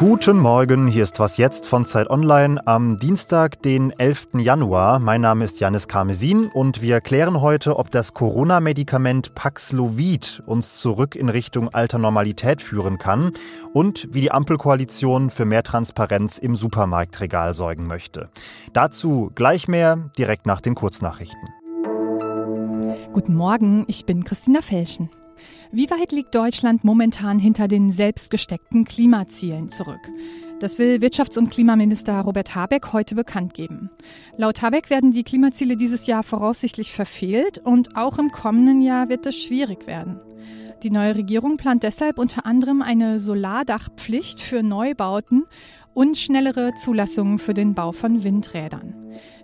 Guten Morgen, hier ist was jetzt von Zeit Online am Dienstag, den 11. Januar. Mein Name ist Janis Karmesin und wir klären heute, ob das Corona-Medikament Paxlovid uns zurück in Richtung alter Normalität führen kann und wie die Ampelkoalition für mehr Transparenz im Supermarktregal sorgen möchte. Dazu gleich mehr, direkt nach den Kurznachrichten. Guten Morgen, ich bin Christina Felschen. Wie weit liegt Deutschland momentan hinter den selbstgesteckten Klimazielen zurück? Das will Wirtschafts- und Klimaminister Robert Habeck heute bekannt geben. Laut Habeck werden die Klimaziele dieses Jahr voraussichtlich verfehlt und auch im kommenden Jahr wird es schwierig werden. Die neue Regierung plant deshalb unter anderem eine Solardachpflicht für Neubauten und schnellere Zulassungen für den Bau von Windrädern.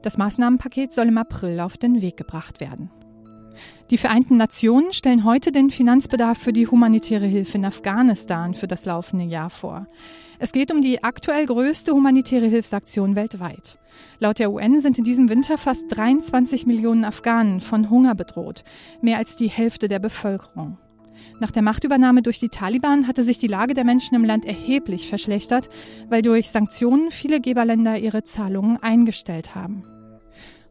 Das Maßnahmenpaket soll im April auf den Weg gebracht werden. Die Vereinten Nationen stellen heute den Finanzbedarf für die humanitäre Hilfe in Afghanistan für das laufende Jahr vor. Es geht um die aktuell größte humanitäre Hilfsaktion weltweit. Laut der UN sind in diesem Winter fast 23 Millionen Afghanen von Hunger bedroht, mehr als die Hälfte der Bevölkerung. Nach der Machtübernahme durch die Taliban hatte sich die Lage der Menschen im Land erheblich verschlechtert, weil durch Sanktionen viele Geberländer ihre Zahlungen eingestellt haben.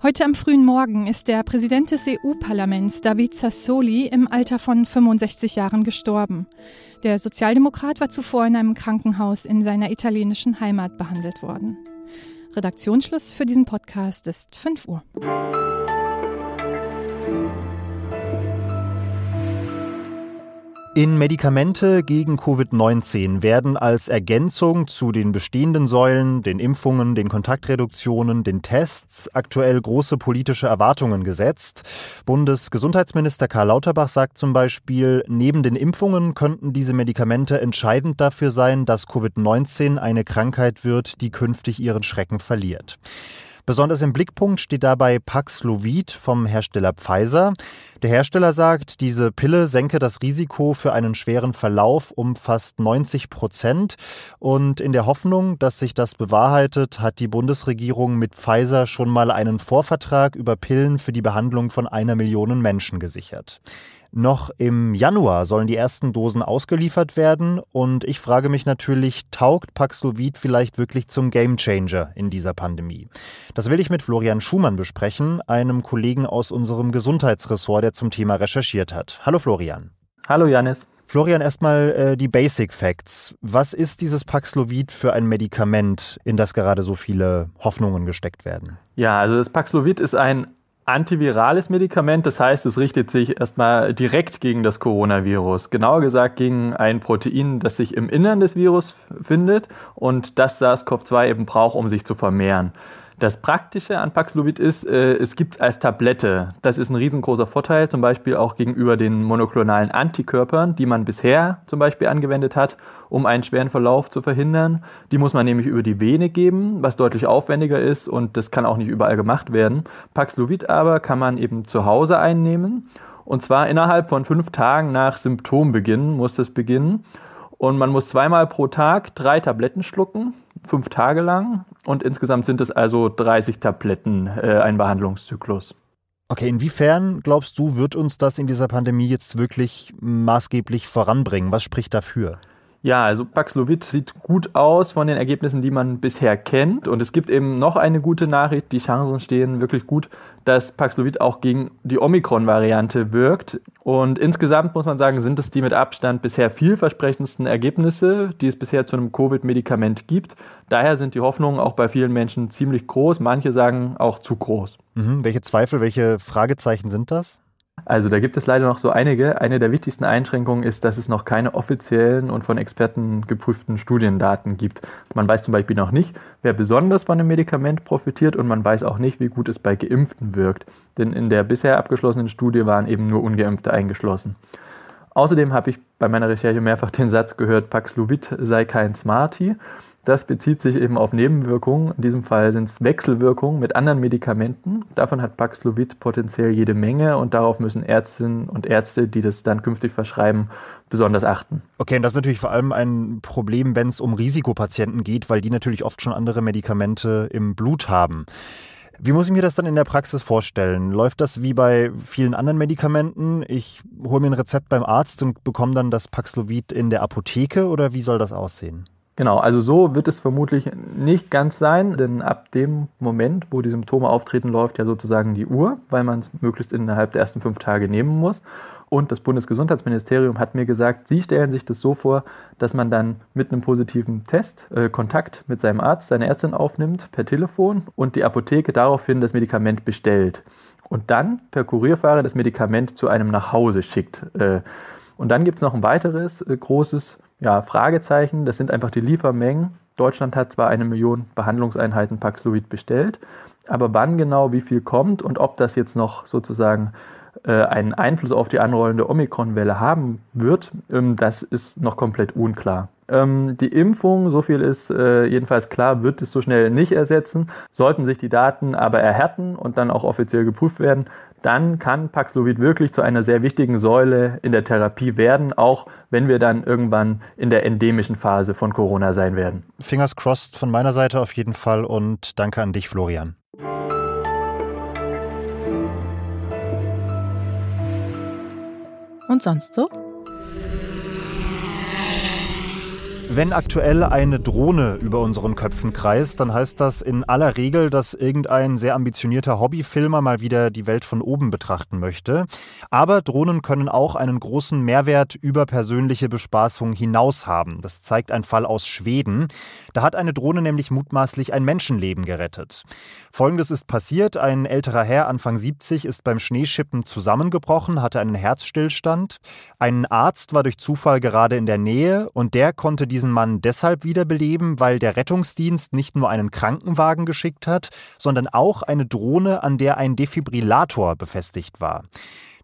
Heute am frühen Morgen ist der Präsident des EU-Parlaments, David Sassoli, im Alter von 65 Jahren gestorben. Der Sozialdemokrat war zuvor in einem Krankenhaus in seiner italienischen Heimat behandelt worden. Redaktionsschluss für diesen Podcast ist 5 Uhr. In Medikamente gegen Covid-19 werden als Ergänzung zu den bestehenden Säulen, den Impfungen, den Kontaktreduktionen, den Tests aktuell große politische Erwartungen gesetzt. Bundesgesundheitsminister Karl Lauterbach sagt zum Beispiel, neben den Impfungen könnten diese Medikamente entscheidend dafür sein, dass Covid-19 eine Krankheit wird, die künftig ihren Schrecken verliert. Besonders im Blickpunkt steht dabei Paxlovid vom Hersteller Pfizer. Der Hersteller sagt, diese Pille senke das Risiko für einen schweren Verlauf um fast 90 Prozent. Und in der Hoffnung, dass sich das bewahrheitet, hat die Bundesregierung mit Pfizer schon mal einen Vorvertrag über Pillen für die Behandlung von einer Million Menschen gesichert. Noch im Januar sollen die ersten Dosen ausgeliefert werden und ich frage mich natürlich, taugt Paxlovid vielleicht wirklich zum Gamechanger in dieser Pandemie? Das will ich mit Florian Schumann besprechen, einem Kollegen aus unserem Gesundheitsressort, der zum Thema recherchiert hat. Hallo Florian. Hallo Janis. Florian, erstmal äh, die Basic Facts. Was ist dieses Paxlovid für ein Medikament, in das gerade so viele Hoffnungen gesteckt werden? Ja, also das Paxlovid ist ein antivirales Medikament, das heißt, es richtet sich erstmal direkt gegen das Coronavirus. Genauer gesagt gegen ein Protein, das sich im Innern des Virus findet und das SARS-CoV-2 eben braucht, um sich zu vermehren. Das Praktische an Paxlovid ist, äh, es gibt es als Tablette. Das ist ein riesengroßer Vorteil, zum Beispiel auch gegenüber den monoklonalen Antikörpern, die man bisher zum Beispiel angewendet hat, um einen schweren Verlauf zu verhindern. Die muss man nämlich über die Vene geben, was deutlich aufwendiger ist und das kann auch nicht überall gemacht werden. Paxlovid aber kann man eben zu Hause einnehmen und zwar innerhalb von fünf Tagen nach Symptombeginn muss das beginnen. Und man muss zweimal pro Tag drei Tabletten schlucken fünf Tage lang und insgesamt sind es also 30 Tabletten, äh, ein Behandlungszyklus. Okay, inwiefern glaubst du, wird uns das in dieser Pandemie jetzt wirklich maßgeblich voranbringen? Was spricht dafür? Ja, also Paxlovid sieht gut aus von den Ergebnissen, die man bisher kennt. Und es gibt eben noch eine gute Nachricht. Die Chancen stehen wirklich gut, dass Paxlovid auch gegen die Omikron-Variante wirkt. Und insgesamt muss man sagen, sind es die mit Abstand bisher vielversprechendsten Ergebnisse, die es bisher zu einem Covid-Medikament gibt. Daher sind die Hoffnungen auch bei vielen Menschen ziemlich groß. Manche sagen auch zu groß. Mhm. Welche Zweifel, welche Fragezeichen sind das? Also da gibt es leider noch so einige. Eine der wichtigsten Einschränkungen ist, dass es noch keine offiziellen und von Experten geprüften Studiendaten gibt. Man weiß zum Beispiel noch nicht, wer besonders von dem Medikament profitiert und man weiß auch nicht, wie gut es bei Geimpften wirkt. Denn in der bisher abgeschlossenen Studie waren eben nur Ungeimpfte eingeschlossen. Außerdem habe ich bei meiner Recherche mehrfach den Satz gehört, Paxlovid sei kein Smarty. Das bezieht sich eben auf Nebenwirkungen. In diesem Fall sind es Wechselwirkungen mit anderen Medikamenten. Davon hat Paxlovid potenziell jede Menge und darauf müssen Ärztinnen und Ärzte, die das dann künftig verschreiben, besonders achten. Okay, und das ist natürlich vor allem ein Problem, wenn es um Risikopatienten geht, weil die natürlich oft schon andere Medikamente im Blut haben. Wie muss ich mir das dann in der Praxis vorstellen? Läuft das wie bei vielen anderen Medikamenten? Ich hole mir ein Rezept beim Arzt und bekomme dann das Paxlovid in der Apotheke oder wie soll das aussehen? Genau, also so wird es vermutlich nicht ganz sein, denn ab dem Moment, wo die Symptome auftreten, läuft ja sozusagen die Uhr, weil man es möglichst innerhalb der ersten fünf Tage nehmen muss. Und das Bundesgesundheitsministerium hat mir gesagt, sie stellen sich das so vor, dass man dann mit einem positiven Test äh, Kontakt mit seinem Arzt, seiner Ärztin aufnimmt per Telefon und die Apotheke daraufhin das Medikament bestellt und dann per Kurierfahrer das Medikament zu einem nach Hause schickt. Äh, und dann gibt es noch ein weiteres äh, großes ja, Fragezeichen, das sind einfach die Liefermengen. Deutschland hat zwar eine Million Behandlungseinheiten Paxlovid bestellt, aber wann genau wie viel kommt und ob das jetzt noch sozusagen äh, einen Einfluss auf die anrollende Omikron-Welle haben wird, ähm, das ist noch komplett unklar. Ähm, die Impfung, so viel ist äh, jedenfalls klar, wird es so schnell nicht ersetzen. Sollten sich die Daten aber erhärten und dann auch offiziell geprüft werden, dann kann Paxlovid wirklich zu einer sehr wichtigen Säule in der Therapie werden, auch wenn wir dann irgendwann in der endemischen Phase von Corona sein werden. Fingers crossed von meiner Seite auf jeden Fall und danke an dich, Florian. Und sonst so? Wenn aktuell eine Drohne über unseren Köpfen kreist, dann heißt das in aller Regel, dass irgendein sehr ambitionierter Hobbyfilmer mal wieder die Welt von oben betrachten möchte. Aber Drohnen können auch einen großen Mehrwert über persönliche Bespaßung hinaus haben. Das zeigt ein Fall aus Schweden. Da hat eine Drohne nämlich mutmaßlich ein Menschenleben gerettet. Folgendes ist passiert. Ein älterer Herr, Anfang 70, ist beim Schneeschippen zusammengebrochen, hatte einen Herzstillstand. Ein Arzt war durch Zufall gerade in der Nähe und der konnte diesen Mann deshalb wiederbeleben, weil der Rettungsdienst nicht nur einen Krankenwagen geschickt hat, sondern auch eine Drohne, an der ein Defibrillator befestigt war.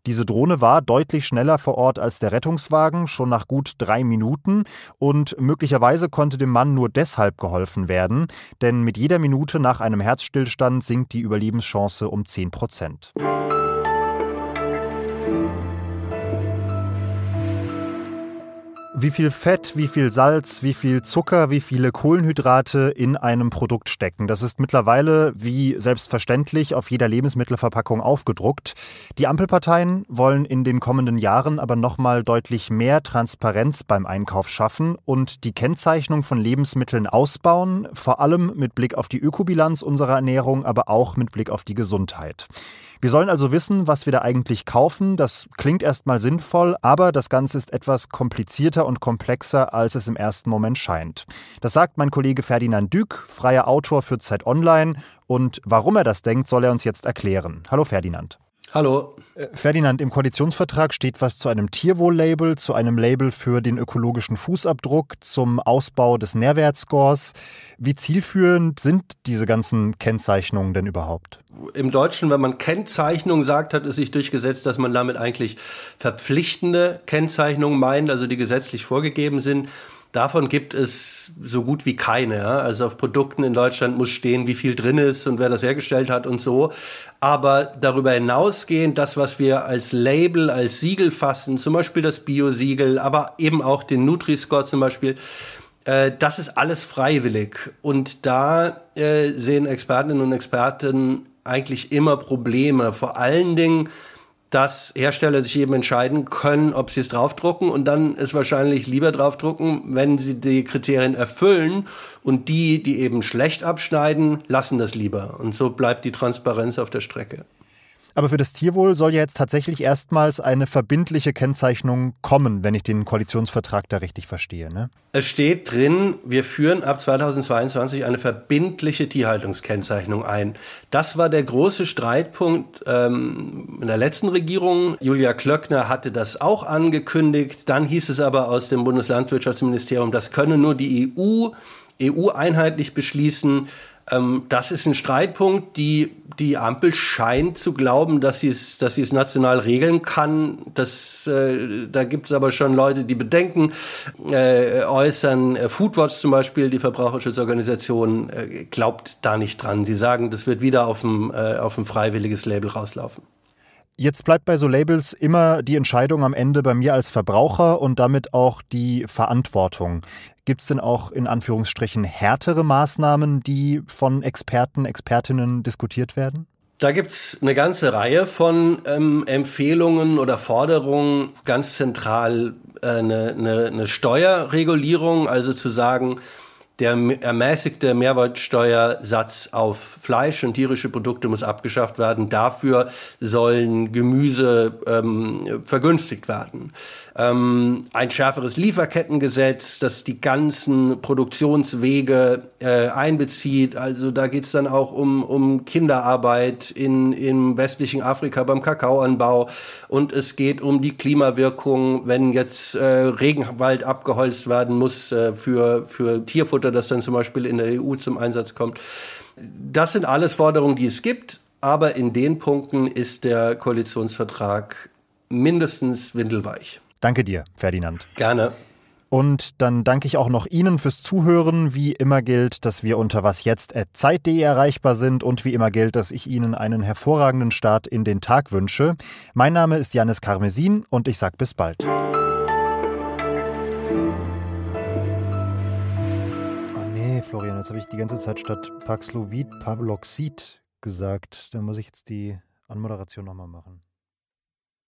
Diese Drohne war deutlich schneller vor Ort als der Rettungswagen, schon nach gut drei Minuten. Und möglicherweise konnte dem Mann nur deshalb geholfen werden, denn mit jeder Minute nach einem Herzstillstand sinkt die Überlebenschance um 10 Prozent. Wie viel Fett, wie viel Salz, wie viel Zucker, wie viele Kohlenhydrate in einem Produkt stecken. Das ist mittlerweile wie selbstverständlich auf jeder Lebensmittelverpackung aufgedruckt. Die Ampelparteien wollen in den kommenden Jahren aber nochmal deutlich mehr Transparenz beim Einkauf schaffen und die Kennzeichnung von Lebensmitteln ausbauen, vor allem mit Blick auf die Ökobilanz unserer Ernährung, aber auch mit Blick auf die Gesundheit. Wir sollen also wissen, was wir da eigentlich kaufen. Das klingt erstmal sinnvoll, aber das Ganze ist etwas komplizierter und komplexer, als es im ersten Moment scheint. Das sagt mein Kollege Ferdinand Dück, freier Autor für Zeit Online. Und warum er das denkt, soll er uns jetzt erklären. Hallo Ferdinand. Hallo. Äh, Ferdinand, im Koalitionsvertrag steht was zu einem Tierwohl-Label, zu einem Label für den ökologischen Fußabdruck, zum Ausbau des Nährwertscores. Wie zielführend sind diese ganzen Kennzeichnungen denn überhaupt? Im Deutschen, wenn man Kennzeichnung sagt, hat es sich durchgesetzt, dass man damit eigentlich verpflichtende Kennzeichnungen meint, also die gesetzlich vorgegeben sind. Davon gibt es so gut wie keine. Also auf Produkten in Deutschland muss stehen, wie viel drin ist und wer das hergestellt hat und so. Aber darüber hinausgehend, das, was wir als Label, als Siegel fassen, zum Beispiel das Bio-Siegel, aber eben auch den Nutri-Score zum Beispiel, äh, das ist alles freiwillig. Und da äh, sehen Expertinnen und Experten eigentlich immer Probleme. Vor allen Dingen, dass Hersteller sich eben entscheiden können, ob sie es draufdrucken und dann es wahrscheinlich lieber draufdrucken, wenn sie die Kriterien erfüllen und die, die eben schlecht abschneiden, lassen das lieber. Und so bleibt die Transparenz auf der Strecke. Aber für das Tierwohl soll ja jetzt tatsächlich erstmals eine verbindliche Kennzeichnung kommen, wenn ich den Koalitionsvertrag da richtig verstehe. Ne? Es steht drin, wir führen ab 2022 eine verbindliche Tierhaltungskennzeichnung ein. Das war der große Streitpunkt ähm, in der letzten Regierung. Julia Klöckner hatte das auch angekündigt. Dann hieß es aber aus dem Bundeslandwirtschaftsministerium, das könne nur die EU EU einheitlich beschließen. Ähm, das ist ein Streitpunkt. Die, die Ampel scheint zu glauben, dass sie es, dass sie es national regeln kann. Das, äh, da gibt es aber schon Leute, die Bedenken äh, äußern. Äh, Foodwatch zum Beispiel, die Verbraucherschutzorganisation, äh, glaubt da nicht dran. Die sagen, das wird wieder auf ein, äh, auf ein freiwilliges Label rauslaufen. Jetzt bleibt bei so Labels immer die Entscheidung am Ende bei mir als Verbraucher und damit auch die Verantwortung. Gibt es denn auch in Anführungsstrichen härtere Maßnahmen, die von Experten, Expertinnen diskutiert werden? Da gibt's eine ganze Reihe von ähm, Empfehlungen oder Forderungen. Ganz zentral eine, eine, eine Steuerregulierung, also zu sagen, der ermäßigte Mehrwertsteuersatz auf Fleisch und tierische Produkte muss abgeschafft werden. Dafür sollen Gemüse ähm, vergünstigt werden. Ähm, ein schärferes Lieferkettengesetz, das die ganzen Produktionswege äh, einbezieht. Also da geht es dann auch um, um Kinderarbeit in, im westlichen Afrika beim Kakaoanbau. Und es geht um die Klimawirkung, wenn jetzt äh, Regenwald abgeholzt werden muss äh, für, für Tierfutter das dann zum Beispiel in der EU zum Einsatz kommt. Das sind alles Forderungen, die es gibt, aber in den Punkten ist der Koalitionsvertrag mindestens windelweich. Danke dir, Ferdinand. Gerne. Und dann danke ich auch noch Ihnen fürs Zuhören. Wie immer gilt, dass wir unter wasjetzt.zeit.de erreichbar sind und wie immer gilt, dass ich Ihnen einen hervorragenden Start in den Tag wünsche. Mein Name ist Janis Karmesin und ich sage bis bald. Florian, jetzt habe ich die ganze Zeit statt Paxlovid Pavloxid gesagt. Da muss ich jetzt die Anmoderation nochmal machen.